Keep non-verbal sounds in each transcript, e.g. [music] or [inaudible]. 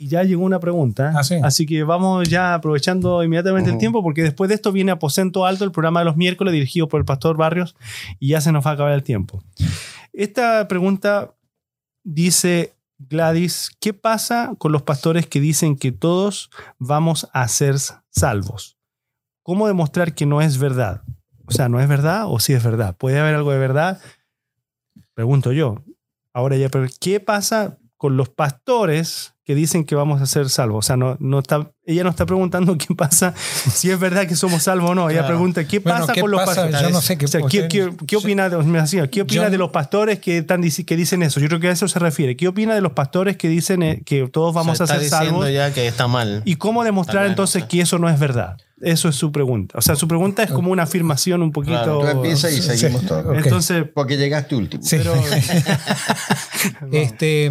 Y ya llegó una pregunta. Ah, sí. Así que vamos ya aprovechando inmediatamente el tiempo, porque después de esto viene Aposento Alto, el programa de los miércoles dirigido por el pastor Barrios, y ya se nos va a acabar el tiempo. Esta pregunta dice Gladys, ¿qué pasa con los pastores que dicen que todos vamos a ser salvos? ¿Cómo demostrar que no es verdad? O sea, ¿no es verdad o sí es verdad? ¿Puede haber algo de verdad? Pregunto yo. Ahora ya, pero ¿qué pasa con los pastores que dicen que vamos a ser salvos? O sea, no, no está, ella no está preguntando [laughs] qué pasa si es verdad que somos salvos o no. Ella Claro. pregunta, ¿qué Bueno, pasa ¿qué con los pastores? Yo no sé qué O sea, ¿qué, qué- qué opina, de, me decía, ¿qué opina Yo- de los pastores que, están, que dicen eso? Yo creo que a eso se refiere. ¿Qué opina de los pastores que dicen eh, que todos vamos a ser salvos? ya que está mal. ¿Y cómo demostrar entonces que eso no es verdad? Eso es su pregunta. O sea, su pregunta es como una afirmación un poquito... Claro, Tú empiezas y Sí. seguimos todos. Ok. Entonces, Porque llegaste último. Sí. pero... [laughs] [laughs] Este,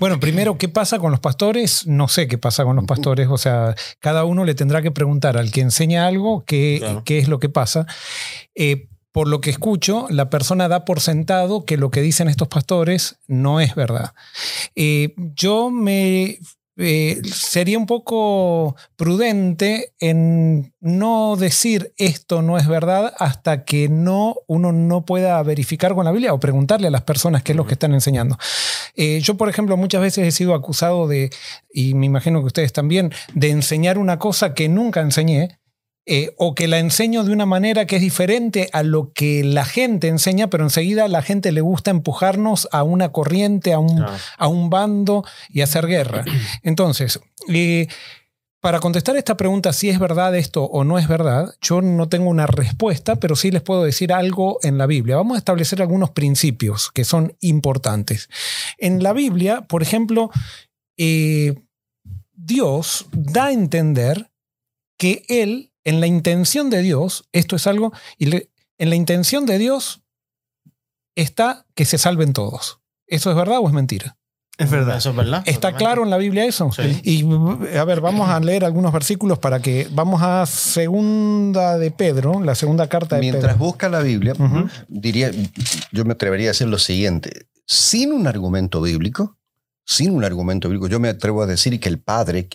bueno, primero, ¿qué pasa con los pastores? No sé qué pasa con los pastores. O sea, cada uno le tendrá que preguntar al que enseña algo qué, Claro. qué es lo que pasa. Eh, por lo que escucho, la persona da por sentado que lo que dicen estos pastores no es verdad. Eh, yo me eh, sería un poco prudente en no decir esto no es verdad hasta que no uno no pueda verificar con la Biblia o preguntarle a las personas qué es lo que están enseñando. Eh, yo, por ejemplo, muchas veces he sido acusado de, y me imagino que ustedes también, de enseñar una cosa que nunca enseñé. Eh, o que la enseño de una manera que es diferente a lo que la gente enseña, pero enseguida a la gente le gusta empujarnos a una corriente, a un, a un bando y hacer guerra. [clears throat] Entonces, eh, para contestar esta pregunta, si es verdad esto o no es verdad, yo no tengo una respuesta, pero sí les puedo decir algo en la Biblia. Vamos a establecer algunos principios que son importantes. En la Biblia, por ejemplo, eh, Dios da a entender que Él, en la intención de Dios, esto es algo, y le- en la intención de Dios está que se salven todos. ¿Eso es verdad o es mentira? Es verdad. Eso es verdad. ¿Está totalmente. claro en la Biblia eso? Sí. Y a ver, vamos a leer algunos versículos para que vamos a segunda de Pedro, la segunda carta de Mientras Pedro. busca la Biblia, diría, yo me atrevería a decir lo siguiente. Sin un argumento bíblico, sin un argumento bíblico, yo me atrevo a decir que el Padre,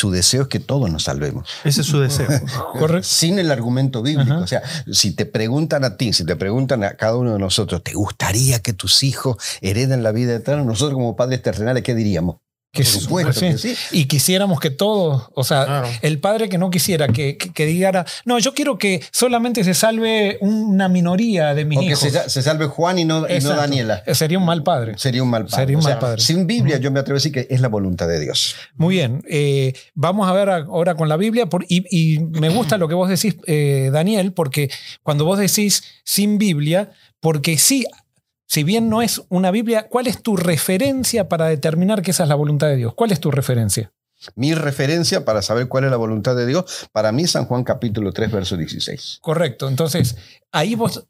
su deseo es que todos nos salvemos. Ese es su deseo. [laughs] Correcto. Sin el argumento bíblico. Ajá. O sea, si te preguntan a ti, si te preguntan a cada uno de nosotros, ¿te gustaría que tus hijos hereden la vida eterna? Nosotros como padres terrenales, ¿qué diríamos? Que Por supuesto sí. que sí. Y quisiéramos que todos, o sea, Claro. el padre que no quisiera que, que, que dijera, no, yo quiero que solamente se salve una minoría de mis O que hijos. se, se salve Juan y no, y no. Daniela. Eh, Sería un mal padre. Sería un mal padre. Sería un O sea, mal padre. Sin Biblia, yo me atrevo a decir que es la voluntad de Dios. Muy bien, eh, vamos a ver ahora con la Biblia por- y, y me gusta lo que vos decís, eh, Daniel, porque cuando vos decís sin Biblia, porque sí, si bien no es una Biblia, ¿cuál es tu referencia para determinar que esa es la voluntad de Dios? ¿Cuál es tu referencia? Mi referencia para saber cuál es la voluntad de Dios, para mí San Juan capítulo 3, verso 16. Correcto, entonces ahí vos...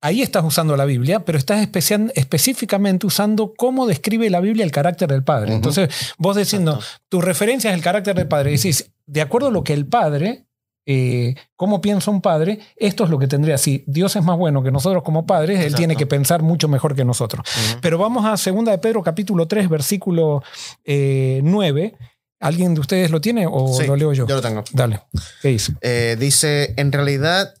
Ahí estás usando la Biblia, pero estás especial- específicamente usando cómo describe la Biblia el carácter del Padre. Entonces, vos diciendo, Exacto. tu referencia es el carácter del padre. Decís, de acuerdo a lo que el padre, eh, cómo piensa un padre, esto es lo que tendría. Si Dios es más bueno que nosotros como padres, él tiene que pensar mucho mejor que nosotros. Pero vamos a 2 de Pedro, capítulo 3, versículo eh, 9. ¿Alguien de ustedes lo tiene o Sí, lo leo yo? Yo lo tengo. Dale. ¿Qué dice? Eh, dice, en realidad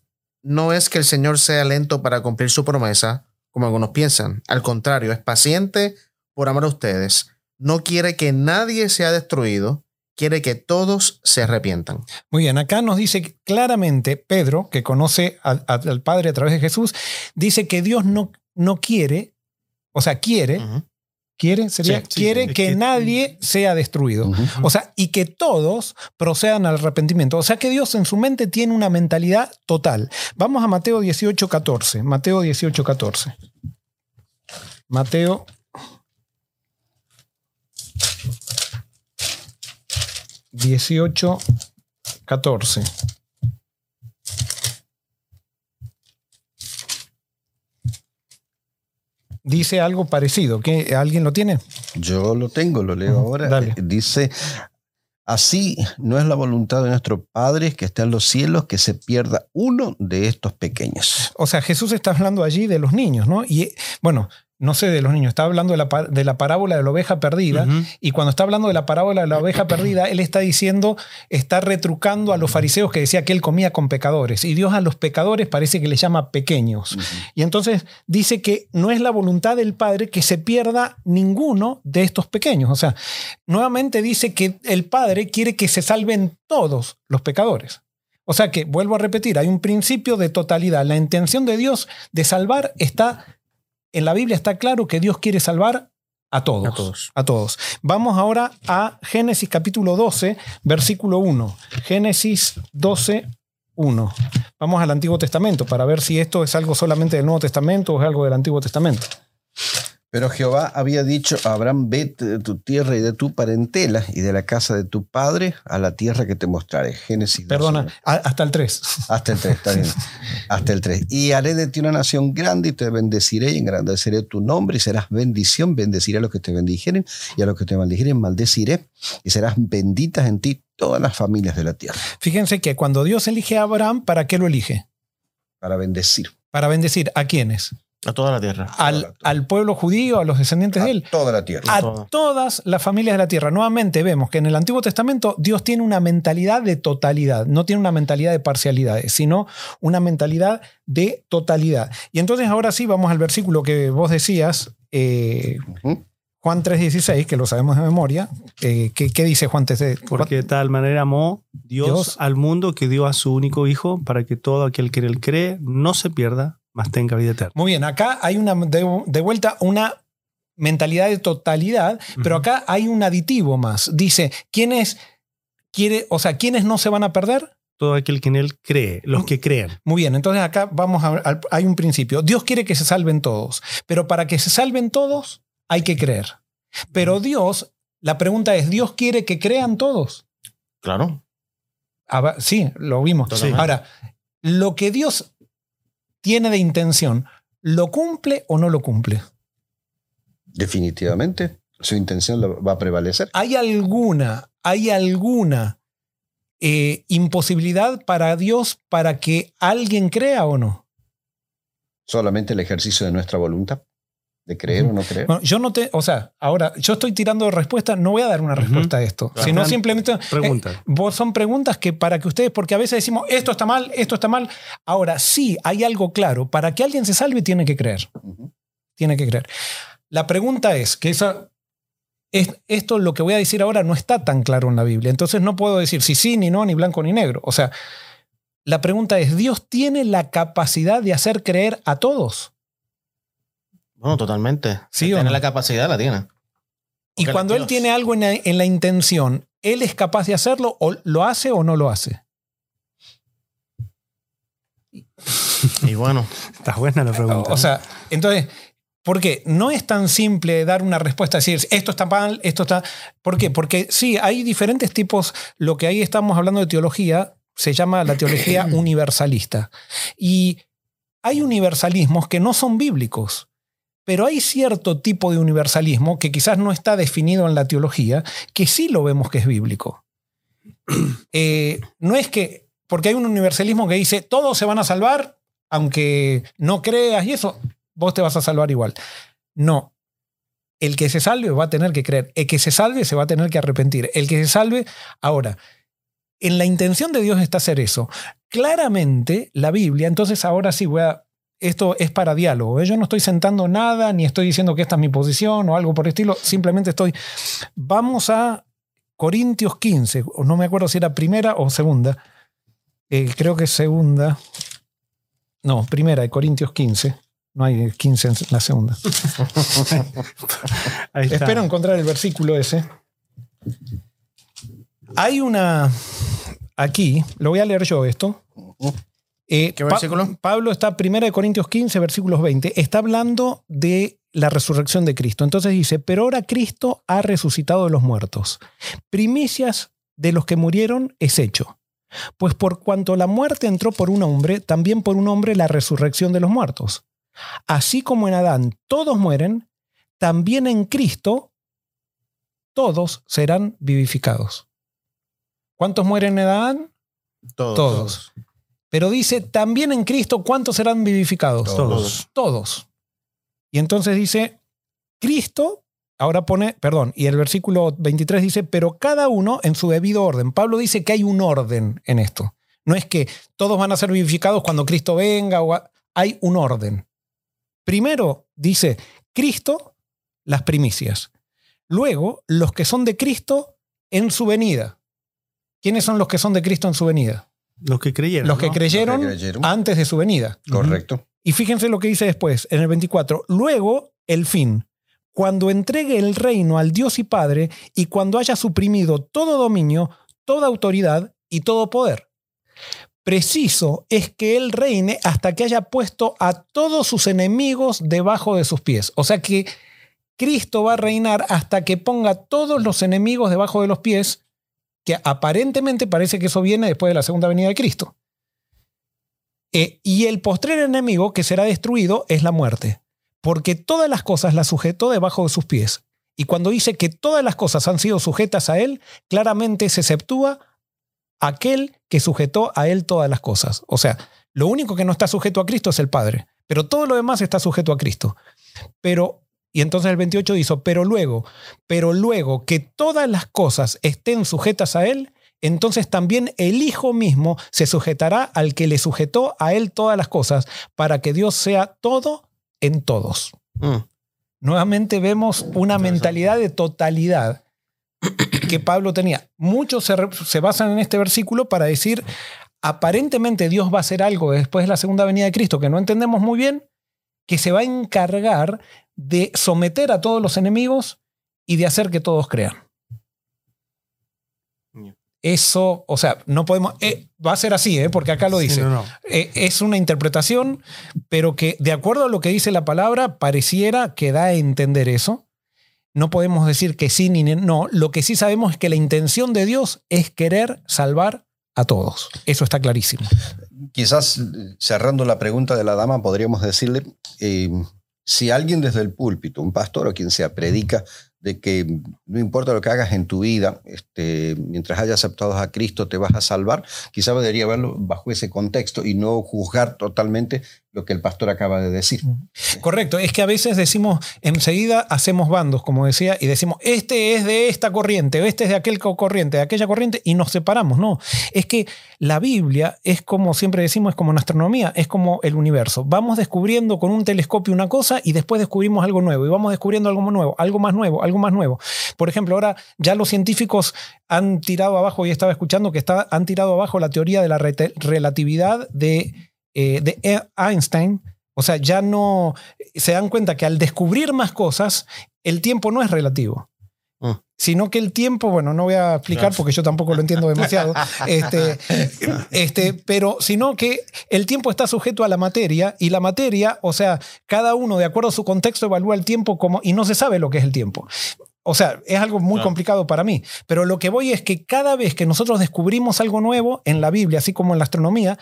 no es que el Señor sea lento para cumplir su promesa, como algunos piensan. Al contrario, es paciente por amor a ustedes. No quiere que nadie sea destruido, quiere que todos se arrepientan. Muy bien, acá nos dice claramente Pedro, que conoce al, al Padre a través de Jesús, dice que Dios no, no quiere, o sea, quiere, quiere, sería, Sí, sí, quiere que, que- nadie sea destruido. O sea, y que todos procedan al arrepentimiento. O sea que Dios en su mente tiene una mentalidad total. Vamos a Mateo 18, 14. Mateo 18, 14. Mateo. 18, 14. Dice algo parecido. ¿Qué? ¿Alguien lo tiene? Yo lo tengo, lo leo ahora. dale. Eh, Dice, así no es la voluntad de nuestro Padre que está en los cielos que se pierda uno de estos pequeños. O sea, Jesús está hablando allí de los niños, ¿no? Y eh, bueno, no sé de los niños, está hablando de la, de la parábola de la oveja perdida. Y cuando está hablando de la parábola de la oveja perdida, él está diciendo, está retrucando a los fariseos que decía que él comía con pecadores. Y Dios a los pecadores parece que les llama pequeños. Y entonces dice que no es la voluntad del Padre que se pierda ninguno de estos pequeños. O sea, nuevamente dice que el Padre quiere que se salven todos los pecadores. O sea que, vuelvo a repetir, hay un principio de totalidad. La intención de Dios de salvar está, en la Biblia está claro que Dios quiere salvar a todos. A todos. A todos. Vamos ahora a Génesis capítulo 12, versículo 1. Génesis 12, 1. Vamos al Antiguo Testamento para ver si esto es algo solamente del Nuevo Testamento o es algo del Antiguo Testamento. Pero Jehová había dicho a Abraham, vete de tu tierra y de tu parentela y de la casa de tu padre a la tierra que te mostraré. Génesis 12. Perdona, hasta el 3. Hasta el 3, está bien. [laughs] Hasta el 3. Y haré de ti una nación grande y te bendeciré y engrandeceré tu nombre y serás bendición. Bendeciré a los que te bendijeren y a los que te maldijeren maldeciré y serás benditas en ti todas las familias de la tierra Fíjense que cuando Dios elige a Abraham, ¿para qué lo elige? para bendecir Para bendecir a quiénes? A toda la tierra. Al, al pueblo judío, a los descendientes de a él. toda la tierra. a todas las familias de la tierra. Nuevamente vemos que en el Antiguo Testamento Dios tiene una mentalidad de totalidad, no tiene una mentalidad de parcialidades, sino una mentalidad de totalidad. Y entonces ahora sí vamos al versículo que vos decías, eh. Juan 3.16, que lo sabemos de memoria. Eh, ¿qué, qué dice Juan 3.16? Porque de tal manera amó Dios, Dios- al mundo que dio a su único Hijo para que todo aquel que en él cree no se pierda, mas tenga vida eterna. Muy bien, acá hay una de, de vuelta una mentalidad de totalidad, pero acá hay un aditivo más. Dice, ¿quiénes quiere, o sea, quiénes no se van a perder? Todo aquel que en él cree, los que creen. Muy bien, entonces acá vamos a, hay un principio. Dios quiere que se salven todos, pero para que se salven todos hay que creer. Pero Dios, la pregunta es, ¿Dios quiere que crean todos? Claro. Ah, sí, lo vimos. Ahora, lo que Dios tiene de intención, ¿lo cumple o no lo cumple? Definitivamente, su intención va a prevalecer. ¿Hay alguna, hay alguna eh, imposibilidad para Dios para que alguien crea o no? Solamente el ejercicio de nuestra voluntad, de creer o no creer. Bueno, yo no te, o sea, ahora yo estoy tirando respuesta, no voy a dar una respuesta a esto, sino simplemente eh, vos son preguntas que para que ustedes, porque a veces decimos esto está mal, esto está mal. Ahora sí hay algo claro, para que alguien se salve tiene que creer, tiene que creer. La pregunta es que esa es, esto lo que voy a decir ahora no está tan claro en la Biblia, entonces no puedo decir si sí ni no ni blanco ni negro. O sea, la pregunta es Dios tiene la capacidad de hacer creer a todos. Bueno, totalmente. Sí Si o tiene no. la capacidad, la tiene. Y Porque cuando él Dios. tiene algo en la, en la intención, ¿él es capaz de hacerlo o lo hace o no lo hace? Y bueno, [laughs] Está buena la pregunta. O sea, entonces, ¿por qué? No es tan simple dar una respuesta, decir esto está mal, esto está... ¿Por qué? Porque sí, hay diferentes tipos, lo que ahí estamos hablando de teología se llama la teología [clears throat] universalista. Y hay universalismos que no son bíblicos. Pero hay cierto tipo de universalismo que quizás no está definido en la teología, que sí lo vemos que es bíblico. [clears throat] Eh, no es que, porque hay un universalismo que dice, todos se van a salvar, aunque no creas y eso, vos te vas a salvar igual. No. El que se salve va a tener que creer. El que se salve se va a tener que arrepentir. El que se salve, ahora, en la intención de Dios está hacer eso. Claramente, la Biblia, entonces ahora sí voy a esto es para diálogo. ¿eh? Yo no estoy sentando nada, ni estoy diciendo que esta es mi posición o algo por el estilo. Simplemente estoy. Vamos a Corintios 15. o No me acuerdo si era primera o segunda. Eh, creo que es segunda. No, primera de Corintios 15. No hay 15 en la segunda. [laughs] Ahí está. Espero encontrar el versículo ese. Hay una. Aquí, lo voy a leer yo esto. Eh, ¿Qué Pa- versículo? Pablo está, 1 Corintios 15, versículos 20, está hablando de la resurrección de Cristo. Entonces dice, pero ahora Cristo ha resucitado de los muertos. Primicias de los que murieron es hecho. Pues por cuanto la muerte entró por un hombre, también por un hombre la resurrección de los muertos. Así como en Adán todos mueren, también en Cristo todos serán vivificados. ¿Cuántos mueren en Adán? todos. Todos. Pero dice, también en Cristo, ¿cuántos serán vivificados? Todos. Todos. Y entonces dice, Cristo, ahora pone, perdón, y el versículo 23 dice, pero cada uno en su debido orden. Pablo dice que hay un orden en esto. No es que todos van a ser vivificados cuando Cristo venga, o hay un orden. Primero dice, Cristo, las primicias. Luego, los que son de Cristo en su venida. ¿Quiénes son los que son de Cristo en su venida? Los que creyeron. Los que ¿no? creyeron, Los que creyeron. antes de su venida. Correcto. Y fíjense lo que dice después, en el 24. Luego, el fin. Cuando entregue el reino al Dios y Padre y cuando haya suprimido todo dominio, toda autoridad y todo poder. Preciso es que Él reine hasta que haya puesto a todos sus enemigos debajo de sus pies. O sea que Cristo va a reinar hasta que ponga todos los enemigos debajo de los pies, que aparentemente parece que eso viene después de la segunda venida de Cristo. Eh, y el postrer enemigo que será destruido es la muerte, porque todas las cosas las sujetó debajo de sus pies. Y cuando dice que todas las cosas han sido sujetas a él, claramente se exceptúa aquel que sujetó a él todas las cosas. O sea, lo único que no está sujeto a Cristo es el Padre, pero todo lo demás está sujeto a Cristo. Pero, y entonces el 28 dice, pero luego, pero luego que todas las cosas estén sujetas a él, entonces también el Hijo mismo se sujetará al que le sujetó a él todas las cosas, para que Dios sea todo en todos. Mm. Nuevamente vemos una mentalidad de totalidad que Pablo tenía. Muchos se, se basan en este versículo para decir, aparentemente Dios va a hacer algo después de la segunda venida de Cristo que no entendemos muy bien, que se va a encargar de someter a todos los enemigos y de hacer que todos crean. Eso, o sea, no podemos, eh, va a ser así, ¿eh? porque acá lo Sí, dice. no, no. Eh, es una interpretación, pero que de acuerdo a lo que dice la palabra, pareciera que da a entender eso. No podemos decir que sí ni no. Lo que sí sabemos es que la intención de Dios es querer salvar a todos. Eso está clarísimo. Quizás eh, cerrando la pregunta de la dama, podríamos decirle, eh, si alguien desde el púlpito, un pastor o quien sea, predica de que no importa lo que hagas en tu vida, este, mientras hayas aceptado a Cristo te vas a salvar, quizás debería verlo bajo ese contexto y no juzgar totalmente lo que el pastor acaba de decir. Correcto, es que a veces decimos, enseguida hacemos bandos, como decía, y decimos, este es de esta corriente, este es de aquel co- corriente, de aquella corriente, y nos separamos. No, es que la Biblia es como siempre decimos, es como en astronomía, es como el universo. Vamos descubriendo con un telescopio una cosa y después descubrimos algo nuevo, y vamos descubriendo algo nuevo, algo más nuevo, algo más nuevo. Por ejemplo, ahora ya los científicos han tirado abajo, y estaba escuchando que está, han tirado abajo la teoría de la relatividad de, eh, de Einstein. O sea, ya no se dan cuenta que al descubrir más cosas, el tiempo no es relativo. Sino que el tiempo, bueno, no voy a explicar porque yo tampoco lo entiendo demasiado, [laughs] este, este, pero sino que el tiempo está sujeto a la materia y la materia, o sea, cada uno de acuerdo a su contexto evalúa el tiempo como y no se sabe lo que es el tiempo. O sea, es algo muy complicado para mí, pero lo que voy es que cada vez que nosotros descubrimos algo nuevo en la Biblia, así como en la astronomía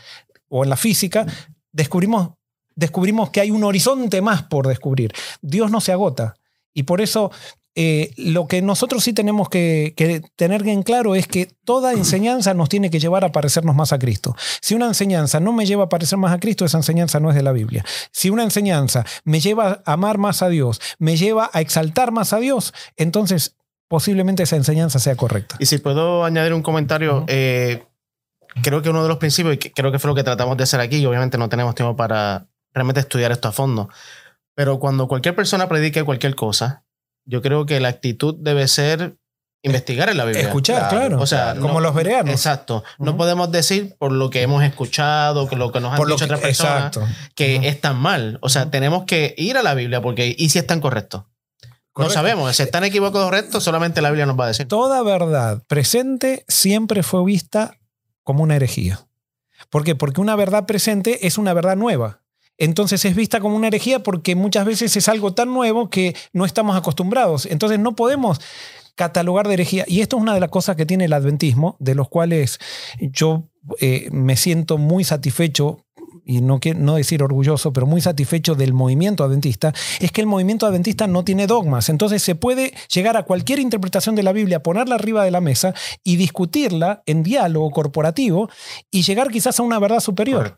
o en la física, descubrimos, descubrimos que hay un horizonte más por descubrir. Dios no se agota. Y por eso eh, lo que nosotros sí tenemos que, que tener en claro es que toda enseñanza nos tiene que llevar a parecernos más a Cristo. Si una enseñanza no me lleva a parecer más a Cristo, esa enseñanza no es de la Biblia. Si una enseñanza me lleva a amar más a Dios, me lleva a exaltar más a Dios, entonces posiblemente esa enseñanza sea correcta. Y si puedo añadir un comentario, eh, creo que uno de los principios, y creo que fue lo que tratamos de hacer aquí, y obviamente no tenemos tiempo para realmente estudiar esto a fondo, pero cuando cualquier persona predique cualquier cosa, yo creo que la actitud debe ser investigar en la Biblia. Escuchar, Claro, claro. O sea, como no- los vereanos. Exacto. No podemos decir por lo que hemos escuchado, que lo que nos han Por dicho otras personas, que Ujú. están mal. O sea, tenemos que ir a la Biblia porque ¿y si están correctos? No Correcto. sabemos. Si están equivocados o correctos, solamente la Biblia nos va a decir. Toda verdad presente siempre fue vista como una herejía. ¿Por qué? Porque una verdad presente es una verdad nueva. Entonces es vista como una herejía porque muchas veces es algo tan nuevo que no estamos acostumbrados. Entonces no podemos catalogar de herejía. Y esto es una de las cosas que tiene el adventismo, de los cuales yo eh, me siento muy satisfecho y no, no decir orgulloso, pero muy satisfecho del movimiento adventista, es que el movimiento adventista no tiene dogmas. Entonces se puede llegar a cualquier interpretación de la Biblia, ponerla arriba de la mesa y discutirla en diálogo corporativo y llegar quizás a una verdad superior.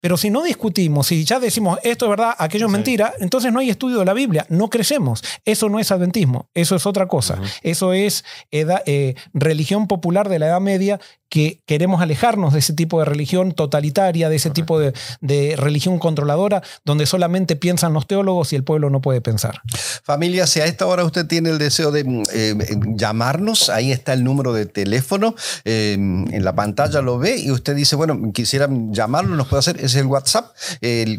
Pero si no discutimos, si ya decimos esto es verdad, aquello es Sí. mentira, entonces no hay estudio de la Biblia, no crecemos. Eso no es adventismo, eso es otra cosa. Eso es eda- eh, religión popular de la Edad Media que queremos alejarnos de ese tipo de religión totalitaria, de ese tipo de, de religión controladora, donde solamente piensan los teólogos y el pueblo no puede pensar. Familia, si a esta hora usted tiene el deseo de mm, eh, llamarnos, ahí está el número de teléfono, eh, en la pantalla lo ve y usted dice, bueno, quisiera llamarlo, nos puede hacer, es el WhatsApp,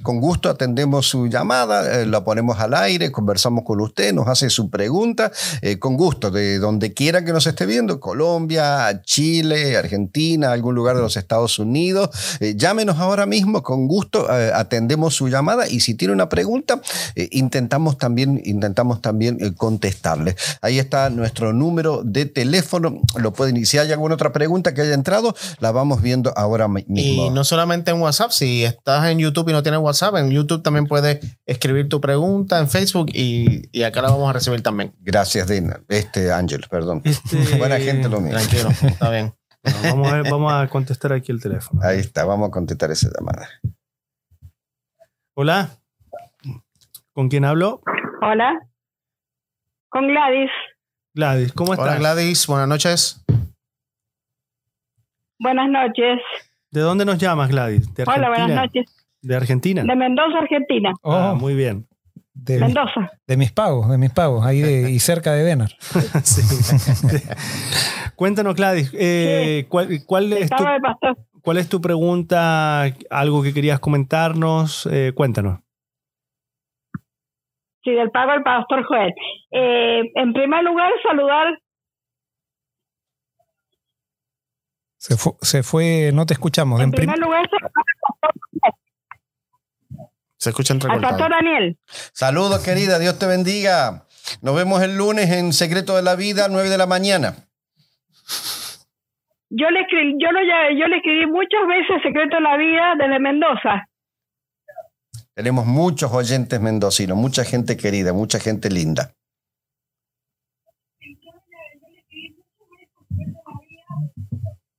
con gusto atendemos su llamada, eh, la ponemos al aire, conversamos con usted, nos hace su pregunta, eh, con gusto, de donde quiera que nos esté viendo, Colombia, Chile, Argentina, algún lugar de los Estados Unidos, eh, llámenos ahora mismo, con gusto eh, atendemos su llamada y si tiene una pregunta, eh, intentamos también, intentamos también eh, contestarle. Ahí está nuestro número de teléfono, lo pueden, y si hay alguna otra pregunta que haya entrado, la vamos viendo ahora mi- mismo. Y no solamente en WhatsApp, si estás en YouTube y no tienes WhatsApp, en YouTube también puedes escribir tu pregunta en Facebook y, y acá la vamos a recibir también. Gracias, Dina. Este, Ángel, perdón. Este- [laughs] Buena gente lo mismo. Tranquilo, está bien. Bueno, vamos, a ver, vamos a contestar aquí el teléfono. Ahí está, vamos a contestar esa llamada. Hola. ¿Con quién hablo? Hola. Con Gladys. Gladys, ¿cómo estás? Hola Gladys, buenas noches. Buenas noches. ¿De dónde nos llamas, Gladys? ¿De Hola, buenas Argentina? noches. ¿De Argentina? De Mendoza, Argentina. Ah, Oh, muy bien. De, Mendoza. de mis pagos, de mis pagos, ahí de- y cerca de Denar. [laughs] Sí. Cuéntanos, Gladys, eh, ¿cuál, cuál es tu, cuál es pregunta? ¿Algo que querías comentarnos? Eh, cuéntanos. Sí, del pago del pastor Joel. Eh, en primer lugar, saludar. Se fue, se fue, no te escuchamos. En En prim- primer lugar, saludar Se escucha al entrecortado. pastor Daniel. Saludos, querida, Dios te bendiga. Nos vemos el lunes en Secreto de la Vida, 9 de la mañana. Yo le escribí, yo lo, yo le escribí muchas veces Secreto de la Vida desde Mendoza. Tenemos muchos oyentes mendocinos, mucha gente querida, mucha gente linda.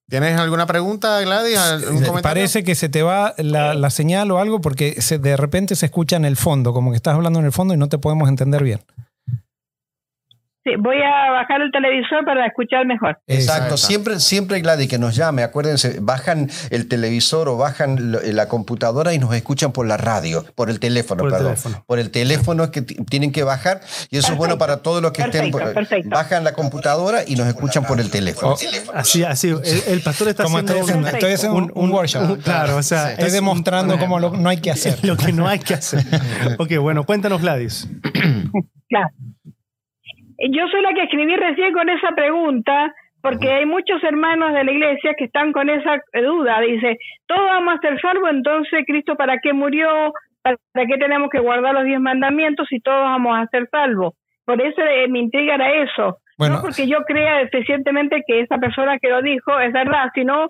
¿Tienes alguna pregunta, Gladys? ¿Algún comentario? Parece que se te va la, la señal o algo porque se, de repente se escucha en el fondo, como que estás hablando en el fondo y no te podemos entender bien. Sí, voy a bajar el televisor para escuchar mejor. Exacto, Exacto. siempre, siempre Gladys que nos llame, acuérdense, bajan el televisor o bajan lo- la computadora y nos escuchan por la radio, por el teléfono, Por el perdón. teléfono. Por el teléfono es que tienen que bajar y eso es bueno para todos los que estén, Perfecto, por- perfecto. bajan la computadora y nos escuchan por el teléfono. Así, así. El, el pastor está Como haciendo estoy haciendo, un, estoy haciendo un, un workshop. un- claro, o sea, Estoy es demostrando cómo lo- no hay que hacer. [laughs] lo que no hay que hacer. Ok, bueno, cuéntanos, Gladys. Claro. Yo soy la que escribí recién con esa pregunta, porque hay muchos hermanos de la iglesia que están con esa duda. Dice, todos vamos a ser salvos, entonces Cristo para qué murió, para qué tenemos que guardar los diez mandamientos si todos vamos a ser salvos. Por eso eh, me intriga era eso. Bueno. no porque yo crea recientemente que esa persona que lo dijo es verdad, sino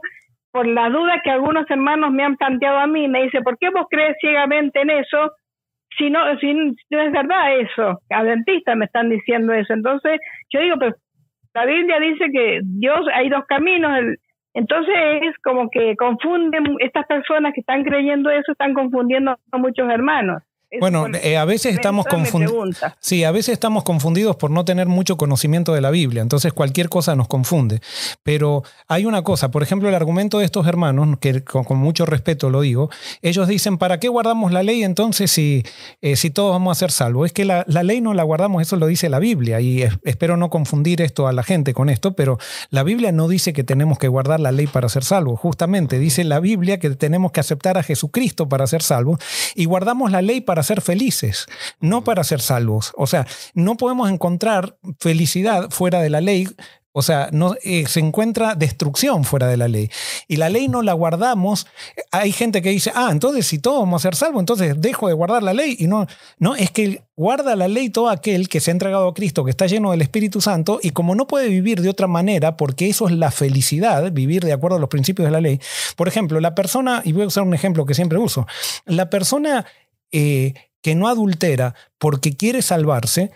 por la duda que algunos hermanos me han planteado a mí. Me dice, ¿por qué vos crees ciegamente en eso? Si no, si no es verdad eso, adventistas me están diciendo eso. Entonces, yo digo, pero la Biblia dice que Dios, hay dos caminos, entonces es como que confunden, estas personas que están creyendo eso, están confundiendo a muchos hermanos. Eso Bueno, eh, a veces estamos confundidos. Sí, a veces estamos confundidos por no tener mucho conocimiento de la Biblia, entonces cualquier cosa nos confunde. Pero hay una cosa, por ejemplo, el argumento de estos hermanos, que con, con mucho respeto lo digo, ellos dicen, ¿para qué guardamos la ley entonces si, eh, si todos vamos a ser salvos? Es que la, la ley no la guardamos, eso lo dice la Biblia, y es- espero no confundir esto a la gente con esto, pero la Biblia no dice que tenemos que guardar la ley para ser salvos, justamente dice la Biblia que tenemos que aceptar a Jesucristo para ser salvos, y guardamos la ley para ser felices, no para ser salvos. O sea, no podemos encontrar felicidad fuera de la ley. O sea, no, eh, se encuentra destrucción fuera de la ley. Y la ley no la guardamos. Hay gente que dice, ah, entonces si todos vamos a ser salvos, entonces dejo de guardar la ley. Y no, no, es que guarda la ley todo aquel que se ha entregado a Cristo, que está lleno del Espíritu Santo, y como no puede vivir de otra manera, porque eso es la felicidad, vivir de acuerdo a los principios de la ley. Por ejemplo, la persona, y voy a usar un ejemplo que siempre uso, la persona eh, que no adultera porque quiere salvarse,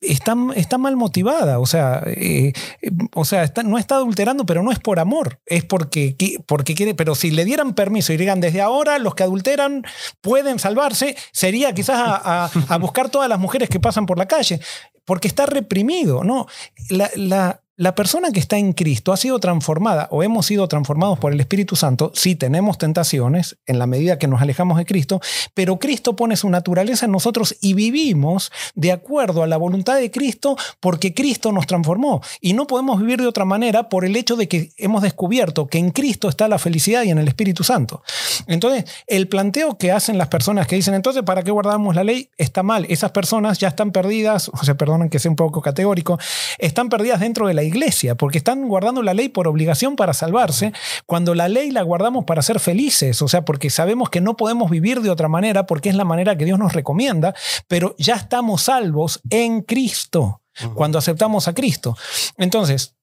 está, está mal motivada. O sea, eh, eh, o sea no está adulterando, pero no es por amor. Es porque, porque quiere. Pero si le dieran permiso y digan desde ahora los que adulteran pueden salvarse, sería quizás a, buscar todas las mujeres que pasan por la calle. Porque está reprimido, ¿no? La- la persona que está en Cristo ha sido transformada o hemos sido transformados por el Espíritu Santo. Sí, tenemos tentaciones en la medida que nos alejamos de Cristo, pero Cristo pone su naturaleza en nosotros y vivimos de acuerdo a la voluntad de Cristo porque Cristo nos transformó. Y no podemos vivir de otra manera por el hecho de que hemos descubierto que en Cristo está la felicidad y en el Espíritu Santo. Entonces, el planteo que hacen las personas que dicen, entonces, ¿para qué guardamos la ley? Está mal. Esas personas ya están perdidas, o sea, perdonen que sea un poco categórico, están perdidas dentro de la iglesia porque están guardando la ley por obligación para salvarse, cuando la ley la guardamos para ser felices, o sea, porque sabemos que no podemos vivir de otra manera porque es la manera que Dios nos recomienda, pero ya estamos salvos en Cristo cuando aceptamos a Cristo. Entonces,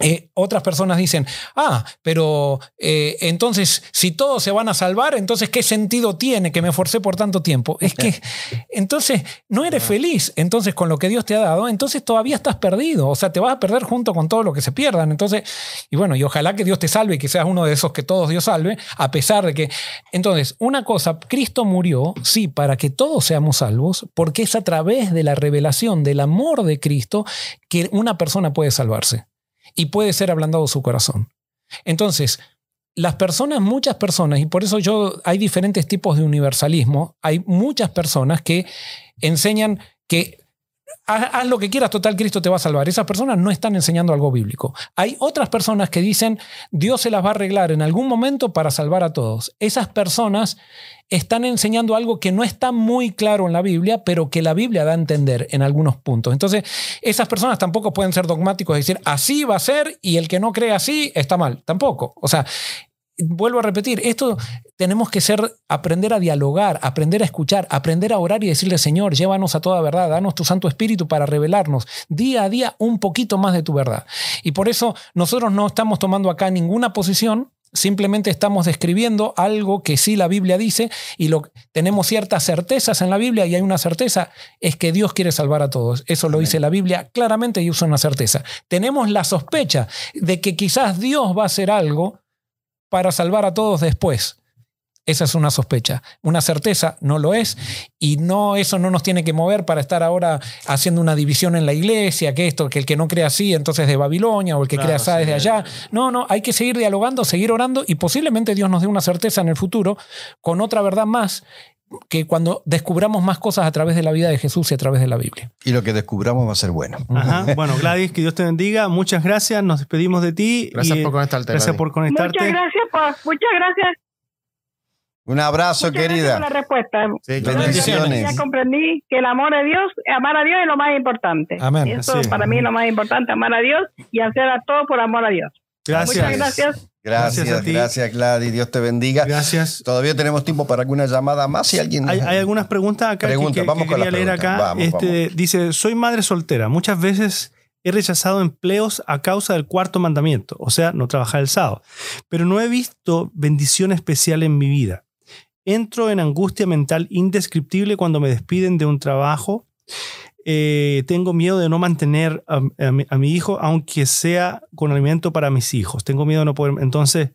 eh, otras personas dicen, ah, pero eh, entonces si todos se van a salvar, entonces ¿qué sentido tiene que me forcé por tanto tiempo? Es que [laughs] entonces no eres feliz, entonces con lo que Dios te ha dado, entonces todavía estás perdido, o sea, te vas a perder junto con todo lo que se pierdan. Entonces, y bueno, y ojalá que Dios te salve y que seas uno de esos que todos Dios salve, a pesar de que... Entonces, una cosa, Cristo murió, sí, para que todos seamos salvos, porque es a través de la revelación del amor de Cristo que una persona puede salvarse y puede ser ablandado su corazón. Entonces, las personas, muchas personas, y por eso yo hay diferentes tipos de universalismo, hay muchas personas que enseñan que haz, lo que quieras, total Cristo te va a salvar. Esas personas no están enseñando algo bíblico. Hay otras personas que dicen Dios se las va a arreglar en algún momento para salvar a todos. Esas personas están enseñando algo que no está muy claro en la Biblia, pero que la Biblia da a entender en algunos puntos. Entonces, esas personas tampoco pueden ser dogmáticos y decir, así va a ser y el que no cree así está mal. Tampoco. O sea, vuelvo a repetir, esto tenemos que ser, aprender a dialogar, aprender a escuchar, aprender a orar y decirle, Señor, llévanos a toda verdad, danos tu Santo Espíritu para revelarnos día a día un poquito más de tu verdad. Y por eso nosotros no estamos tomando acá ninguna posición, Simplemente estamos describiendo algo que sí la Biblia dice y lo, tenemos ciertas certezas en la Biblia y hay una certeza, es que Dios quiere salvar a todos. Eso lo dice la Biblia claramente y usa una certeza. Tenemos la sospecha de que quizás Dios va a hacer algo para salvar a todos después. Esa es una sospecha. Una certeza no lo es y no eso no nos tiene que mover para estar ahora haciendo una división en la iglesia, que esto, que el que no crea así entonces es de Babilonia o el que Claro, crea así es de sí. allá. No, no, hay que seguir dialogando, seguir orando y posiblemente Dios nos dé una certeza en el futuro con otra verdad más que cuando descubramos más cosas a través de la vida de Jesús y a través de la Biblia. Y lo que descubramos va a ser bueno. Ajá. [laughs] Bueno, Gladys, que Dios te bendiga. Muchas gracias. Nos despedimos de ti. Gracias y por conectarte, Gracias Gladys. por conectarte. Muchas gracias, por, muchas gracias. Un abrazo, muchas gracias por la querida. respuesta. Sí, claro. Bendiciones. Ya comprendí que el amor a Dios, amar a Dios es lo más importante. Amén. Eso Sí. para mí es lo más importante, amar a Dios y hacer a todo por amor a Dios. Gracias. Muchas gracias. Gracias a Gracias, ti. gracias, Gladys. Dios te bendiga. Gracias. Todavía tenemos tiempo para alguna llamada más. Si alguien. Hay, hay algunas preguntas acá que- Pregunta, que, vamos que con quería las leer preguntas. acá. Vamos, este, Dice, soy madre soltera. Muchas veces he rechazado empleos a causa del cuarto mandamiento, o sea, no trabajar el sábado. Pero no he visto bendición especial en mi vida. Entro en angustia mental indescriptible cuando me despiden de un trabajo. Eh, tengo miedo de no mantener a, a mi, a mi hijo, aunque sea con alimento para mis hijos. Tengo miedo de no poder. Entonces,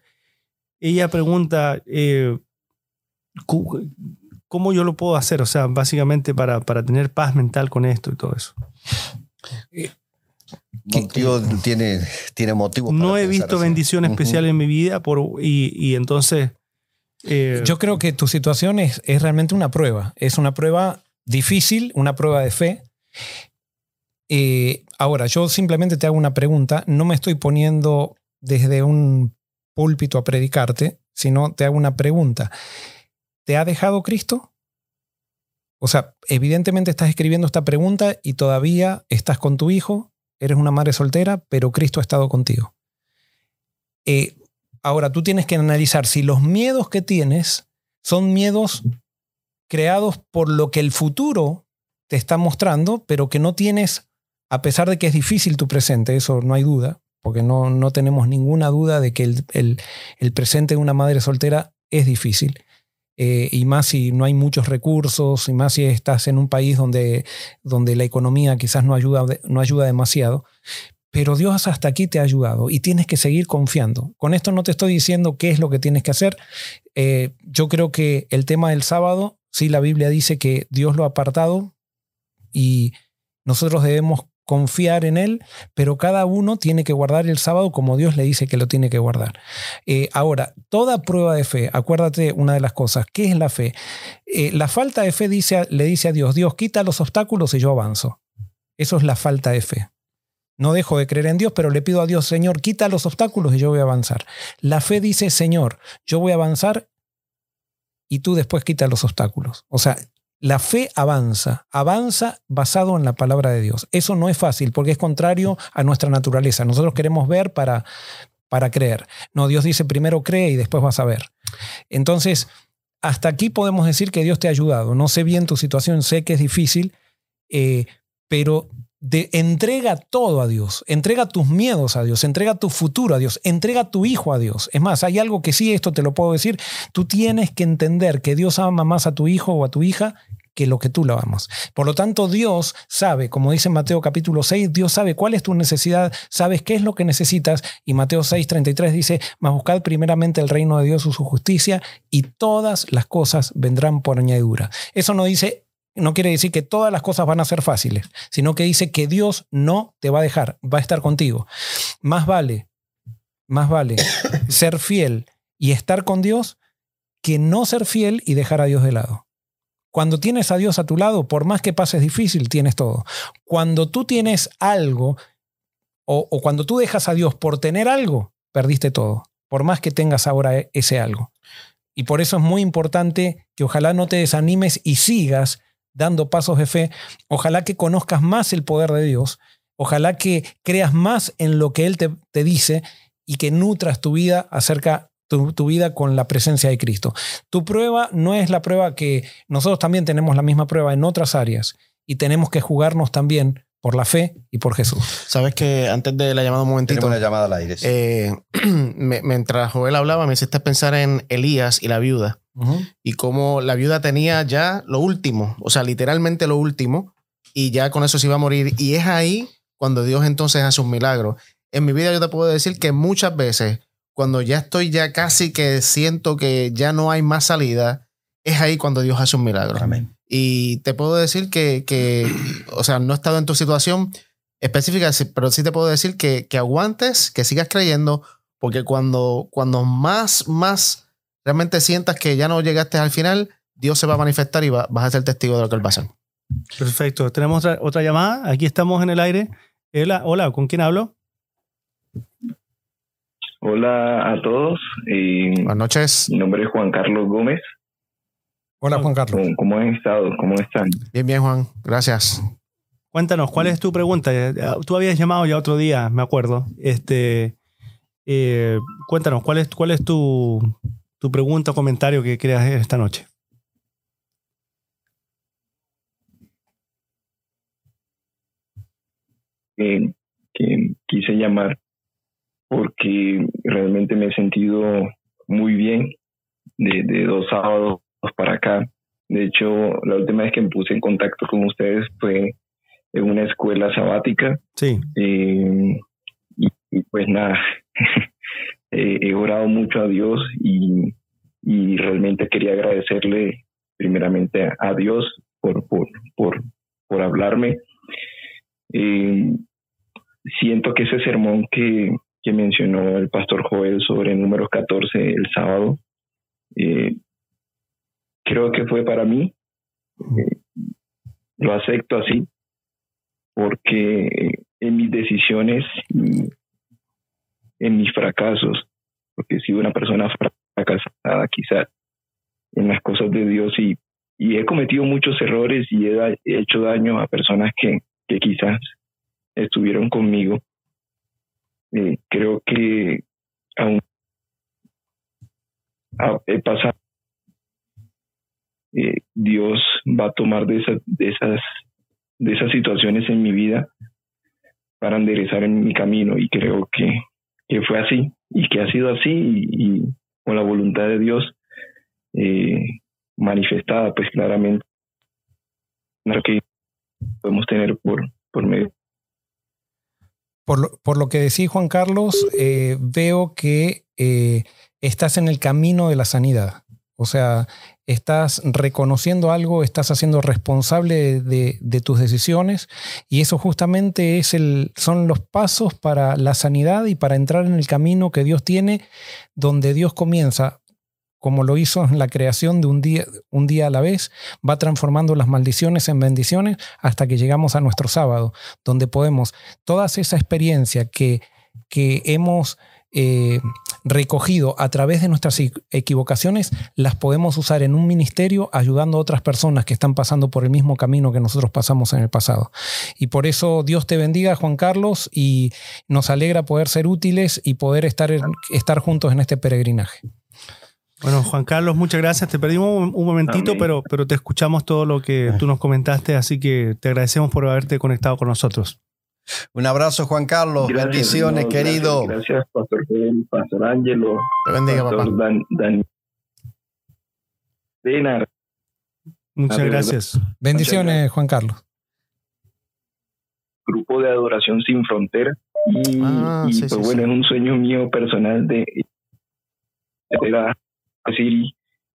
ella pregunta, eh, ¿cómo yo lo puedo hacer? O sea, básicamente para, para tener paz mental con esto y todo eso. Motivo tiene, tiene motivo. para No he visto así. bendición especial en mi vida por, y, y entonces... eh, Yo creo que tu situación es, es realmente una prueba. Es una prueba difícil, una prueba de fe. Eh, ahora, yo simplemente te hago una pregunta. No me estoy poniendo desde un púlpito a predicarte, sino te hago una pregunta. ¿Te ha dejado Cristo? O sea, evidentemente estás escribiendo esta pregunta y todavía estás con tu hijo, eres una madre soltera, pero Cristo ha estado contigo. Eh, ahora, tú tienes que analizar si los miedos que tienes son miedos creados por lo que el futuro te está mostrando, pero que no tienes, a pesar de que es difícil tu presente, eso no hay duda, porque no, no tenemos ninguna duda de que el, el- presente de una madre soltera es difícil. eh, y más si no hay muchos recursos, y más si estás en un país donde, donde la economía quizás no ayuda, no ayuda demasiado. Pero Dios hasta aquí te ha ayudado y tienes que seguir confiando. Con esto no te estoy diciendo qué es lo que tienes que hacer. Eh, yo creo que el tema del sábado, sí, la Biblia dice que Dios lo ha apartado y nosotros debemos confiar en Él, pero cada uno tiene que guardar el sábado como Dios le dice que lo tiene que guardar. Eh, ahora, toda prueba de fe, acuérdate una de las cosas, ¿qué es la fe? Eh, la falta de fe dice, le dice a Dios, Dios, quita los obstáculos y yo avanzo. Eso es la falta de fe. No dejo de creer en Dios, pero le pido a Dios, Señor, quita los obstáculos y yo voy a avanzar. La fe dice, Señor, yo voy a avanzar y tú después quita los obstáculos. O sea, la fe avanza, avanza basado en la palabra de Dios. Eso no es fácil porque es contrario a nuestra naturaleza. Nosotros queremos ver para, para creer. No, Dios dice primero cree y después vas a ver. Entonces, hasta aquí podemos decir que Dios te ha ayudado. No sé bien tu situación, sé que es difícil, eh, pero entrega todo a Dios, entrega tus miedos a Dios, entrega tu futuro a Dios, entrega tu hijo a Dios. Es más, hay algo que sí, esto te lo puedo decir, tú tienes que entender que Dios ama más a tu hijo o a tu hija que lo que tú lo amas. Por lo tanto, Dios sabe, como dice Mateo capítulo 6, Dios sabe cuál es tu necesidad, sabes qué es lo que necesitas. Y Mateo 6, 33 dice, mas buscad primeramente el reino de Dios y su justicia y todas las cosas vendrán por añadidura. Eso no dice... No quiere decir que todas las cosas van a ser fáciles, sino que dice que Dios no te va a dejar, va a estar contigo. Más vale, más vale [coughs] ser fiel y estar con Dios que no ser fiel y dejar a Dios de lado. Cuando tienes a Dios a tu lado, por más que pases difícil, tienes todo. Cuando tú tienes algo, o, cuando tú dejas a Dios por tener algo, perdiste todo, por más que tengas ahora e, ese algo. Y por eso es muy importante que ojalá no te desanimes y sigas dando pasos de fe. Ojalá que conozcas más el poder de Dios. Ojalá que creas más en lo que Él te, te dice y que nutras tu vida acerca tu, vida con la presencia de Cristo. Tu prueba no es la prueba que nosotros también tenemos la misma prueba en otras áreas y tenemos que jugarnos también por la fe y por Jesús. Sabes que antes de la llamada un momentito. Tenemos una llamada al aire. Eh, [clears throat] mientras Joel hablaba, me hiciste pensar en Elías y la viuda. Y cómo la viuda tenía ya lo último, o sea, literalmente lo último, y ya con eso se iba a morir. Y es ahí cuando Dios entonces hace un milagro. En mi vida yo te puedo decir que muchas veces cuando ya estoy ya casi que siento que ya no hay más salida, es ahí cuando Dios hace un milagro. Amén. Y te puedo decir que, que, o sea, no he estado en tu situación específica, pero sí te puedo decir que, que aguantes, que sigas creyendo, porque cuando, cuando más, más realmente sientas que ya no llegaste al final, Dios se va a manifestar y vas a ser testigo de lo que Él va a hacer. Perfecto. Tenemos otra, otra llamada. Aquí estamos en el aire. Hola, hola, ¿con quién hablo? Hola a todos. Buenas noches. Mi nombre es Juan Carlos Gómez. Hola Juan Carlos. ¿Cómo, han estado? ¿Cómo están? Bien, bien Juan. Gracias. Cuéntanos, ¿cuál es tu pregunta? Tú habías llamado ya otro día, me acuerdo. Este, eh, cuéntanos, ¿cuál es, cuál es tu, tu pregunta o comentario que quieres hacer esta noche? que quise llamar porque realmente me he sentido muy bien de, dos sábados para acá. De hecho, la última vez que me puse en contacto con ustedes fue en una escuela sabática. Sí. Eh, y, pues nada, [laughs] he orado mucho a Dios y, realmente quería agradecerle primeramente a Dios por, por, por, por hablarme. Eh, siento que ese sermón que, que mencionó el pastor Joel sobre el número 14 el sábado, eh, creo que fue para mí. Eh, lo acepto así, porque en mis decisiones y en mis fracasos, porque he sido una persona fracasada quizás en las cosas de Dios y, he cometido muchos errores y he, hecho daño a personas que, que quizás estuvieron conmigo. Eh, creo que aún he pasado, eh, Dios va a tomar de esas, de esas, de esas situaciones en mi vida para enderezar en mi camino y creo que, que fue así y que ha sido así y, con la voluntad de Dios eh, manifestada, pues claramente, que podemos tener por, por medio. Por lo, por lo que decís, Juan Carlos, eh, veo que eh, estás en el camino de la sanidad. O sea, estás reconociendo algo, estás haciendo responsable de, tus decisiones y eso justamente es el, son los pasos para la sanidad y para entrar en el camino que Dios tiene, donde Dios comienza, como lo hizo en la creación de un día, un día a la vez, va transformando las maldiciones en bendiciones hasta que llegamos a nuestro sábado, donde podemos, toda esa experiencia que, que hemos... Eh, recogido a través de nuestras equivocaciones, las podemos usar en un ministerio ayudando a otras personas que están pasando por el mismo camino que nosotros pasamos en el pasado. Y por eso Dios te bendiga, Juan Carlos, y nos alegra poder ser útiles y poder estar, estar juntos en este peregrinaje. Bueno, Juan Carlos, muchas gracias. Te perdimos un momentito, pero, pero te escuchamos todo lo que tú nos comentaste, así que te agradecemos por haberte conectado con nosotros. Un abrazo, Juan Carlos. Bendiciones, querido. Gracias, Pastor Pastor Ángelo. Te bendiga, Pastor papá. Dan, Dan, Dena. Muchas gracias. Bendiciones, Juan Carlos. Grupo de Adoración Sin Frontera. Y, Ah, y, sí, pues sí, bueno, sí. es un sueño mío personal de, de decir,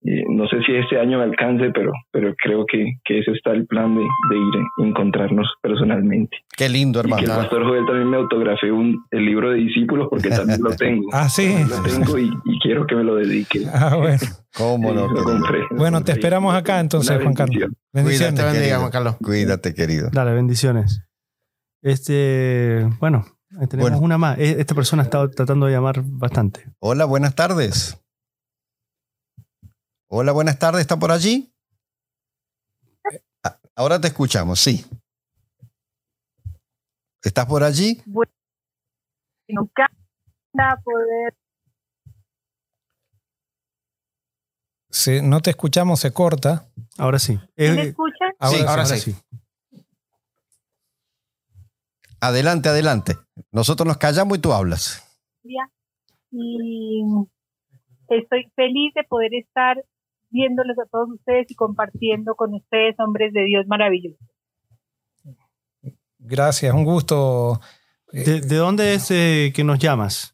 eh, no sé si este año me alcance, pero, pero creo que, que ese está el plan de, de ir a encontrarnos personalmente. Qué lindo, Y que el hermano. pastor Joel también me autografé un, el libro de discípulos porque también lo [laughs] tengo. Ah, sí. Lo tengo y, y quiero que me lo dedique. [laughs] Ah, bueno. ¿Cómo no, [laughs] Lo compré. Bueno, te esperamos acá entonces, Juan Carlos. Bendiciones. bendiga, querido. Juan Carlos. Cuídate, querido. Dale, bendiciones. Este, bueno, tenemos Bueno. una más. E- Esta persona ha estado tratando de llamar bastante. Hola, buenas tardes. Hola, buenas tardes. ¿Está por allí? Ah, Ahora te escuchamos, sí. ¿Estás por allí? Nunca poder Si no te escuchamos, se corta. Ahora sí. ¿Sí ¿Me Eh, escuchan? Sí, ahora sí. Adelante, adelante. Nosotros nos callamos y tú hablas. Y estoy feliz de poder estar viéndolos a todos ustedes y compartiendo con ustedes, hombres de Dios maravillosos. Gracias, un gusto. ¿De, de dónde es eh, que nos llamas?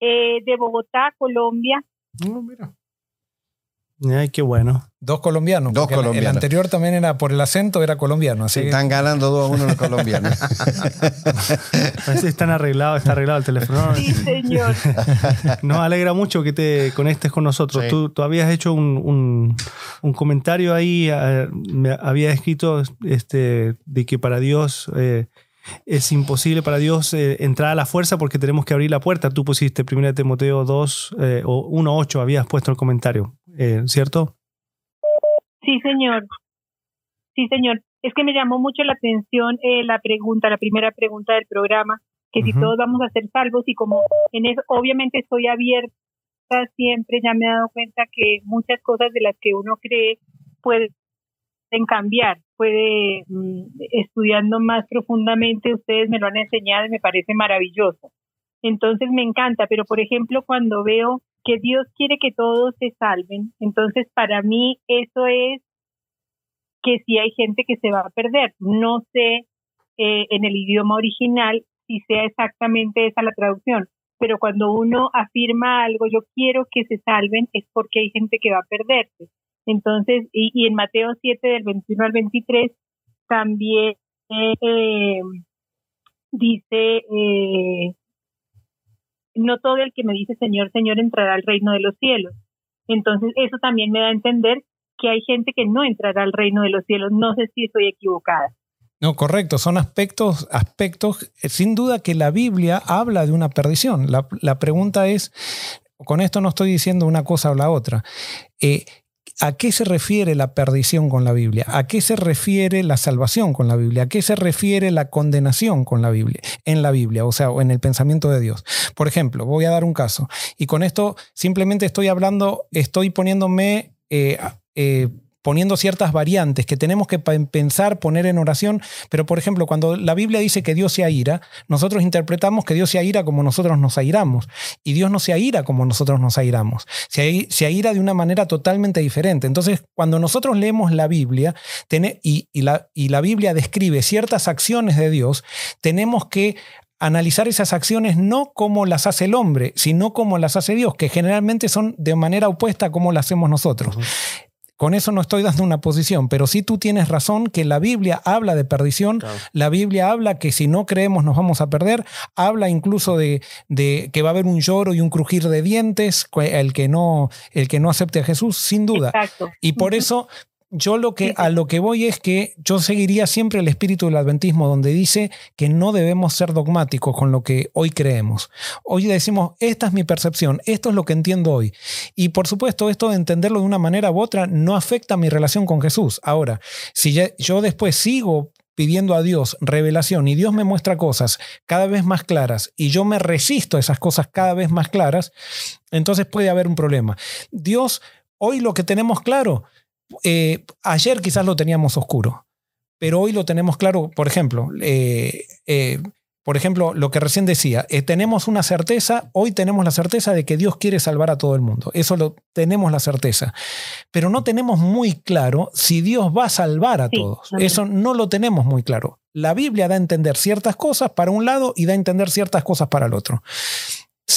Eh, de Bogotá, Colombia. No, mira. Ay, qué bueno. Dos colombianos. Dos porque el- colombianos. anterior también era por el acento, era colombiano. Así que- Están ganando dos a uno los colombianos. [laughs] Parece están arreglados, está arreglado el teléfono. Sí, señor. [laughs] Nos alegra mucho que te conectes con nosotros. Sí. Tú, tú habías hecho un, un- un comentario ahí, eh, me había escrito este, de que para Dios eh, es imposible para Dios eh, entrar a la fuerza porque tenemos que abrir la puerta. Tú pusiste 1 Timoteo 2 eh, o 1.8, habías puesto el comentario, eh, ¿cierto? Sí, señor. Sí, señor. Es que me llamó mucho la atención eh, la pregunta, la primera pregunta del programa, que si todos vamos a ser salvos y como en eso, obviamente estoy abierta siempre, ya me he dado cuenta que muchas cosas de las que uno cree pueden cambiar, puede, mm, estudiando más profundamente, ustedes me lo han enseñado y me parece maravilloso. Entonces me encanta, pero por ejemplo, cuando veo que Dios quiere que todos se salven, entonces para mí eso es que si hay gente que se va a perder. No sé eh, en el idioma original si sea exactamente esa la traducción, pero cuando uno afirma algo, yo quiero que se salven, es porque hay gente que va a perderse. Entonces, y, en Mateo 7 del 21 al 23 también eh, eh, dice, no todo el que me dice Señor, Señor entrará al reino de los cielos. Entonces, eso también me da a entender que hay gente que no entrará al reino de los cielos. No sé si estoy equivocada. No, correcto. Son aspectos, aspectos, eh, sin duda que la Biblia habla de una perdición. La, la pregunta es, con esto no estoy diciendo una cosa o la otra. Eh, ¿A qué se refiere la perdición con la Biblia? ¿A qué se refiere la salvación con la Biblia? ¿A qué se refiere la condenación con la Biblia? En la Biblia, o sea, en el pensamiento de Dios. Por ejemplo, voy a dar un caso. Y con esto simplemente estoy hablando, estoy poniéndome eh, eh, poniendo ciertas variantes que tenemos que pensar, poner en oración. Pero, por ejemplo, cuando la Biblia dice que Dios se aira, nosotros interpretamos que Dios se aira como nosotros nos airamos. Y Dios no se aira como nosotros nos airamos. Se, se aira de una manera totalmente diferente. Entonces, cuando nosotros leemos la Biblia y la, y la Biblia describe ciertas acciones de Dios, tenemos que analizar esas acciones no como las hace el hombre, sino como las hace Dios, que generalmente son de manera opuesta a como las hacemos nosotros. Con eso no estoy dando una posición, pero sí tú tienes razón que la Biblia habla de perdición, Claro. la Biblia habla que si no creemos nos vamos a perder, habla incluso de, de que va a haber un lloro y un crujir de dientes, el que no, el que no acepte a Jesús, sin duda. Exacto. Y por eso yo lo que a lo que voy es que yo seguiría siempre el espíritu del adventismo donde dice que no debemos ser dogmáticos con lo que hoy creemos. Hoy decimos, esta es mi percepción, esto es lo que entiendo hoy. Y por supuesto, esto de entenderlo de una manera u otra no afecta mi relación con Jesús. Ahora, si ya- yo después sigo pidiendo a Dios revelación y Dios me muestra cosas cada vez más claras y yo me resisto a esas cosas cada vez más claras, entonces puede haber un problema. Dios, hoy lo que tenemos claro, eh, ayer quizás lo teníamos oscuro, pero hoy lo tenemos claro, por ejemplo, eh, eh, por ejemplo, lo que recién decía, tenemos una certeza, hoy tenemos la certeza de que Dios quiere salvar a todo el mundo, eso lo tenemos la certeza, pero no tenemos muy claro si Dios va a salvar a Sí, todos, también. eso no lo tenemos muy claro. La Biblia da a entender ciertas cosas para un lado y da a entender ciertas cosas para el otro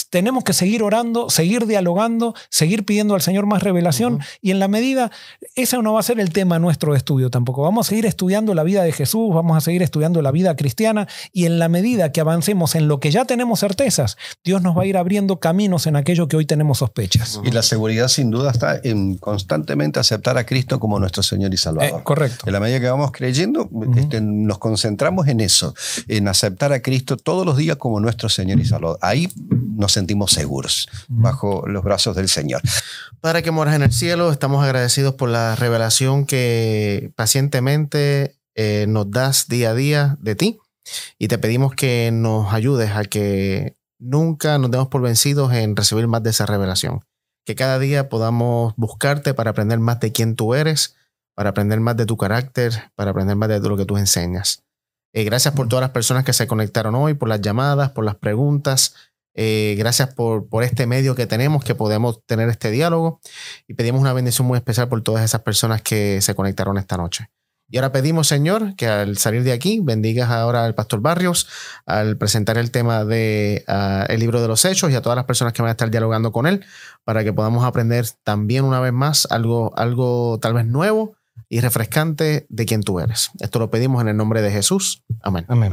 tenemos que seguir orando, seguir dialogando, seguir pidiendo al Señor más revelación y en la medida, ese no va a ser el tema nuestro de estudio tampoco. Vamos a seguir estudiando la vida de Jesús, vamos a seguir estudiando la vida cristiana y en la medida que avancemos en lo que ya tenemos certezas, Dios nos va a ir abriendo caminos en aquello que hoy tenemos sospechas. Y la seguridad sin duda está en constantemente aceptar a Cristo como nuestro Señor y Eh, Salvador. correcto. En la medida que vamos creyendo, este, nos concentramos en eso, en aceptar a Cristo todos los días como nuestro Señor y Salvador. Ahí nos sentimos seguros, bajo los brazos del Señor. Padre que moras en el cielo, estamos agradecidos por la revelación que pacientemente eh, nos das día a día de ti y te pedimos que nos ayudes a que nunca nos demos por vencidos en recibir más de esa revelación. Que cada día podamos buscarte para aprender más de quién tú eres, para aprender más de tu carácter, para aprender más de lo que tú enseñas. Eh, gracias por todas las personas que se conectaron hoy, por las llamadas, por las preguntas. Eh, gracias por, por este medio que tenemos, que podemos tener este diálogo. Y pedimos una bendición muy especial por todas esas personas que se conectaron esta noche. Y ahora pedimos, Señor, que al salir de aquí bendigas ahora al Pastor Barrios al presentar el tema de ah, el libro de los hechos y a todas las personas que van a estar dialogando con él para que podamos aprender también una vez más algo, algo tal vez nuevo y refrescante de quien tú eres. Esto lo pedimos en el nombre de Jesús. Amén. Amén.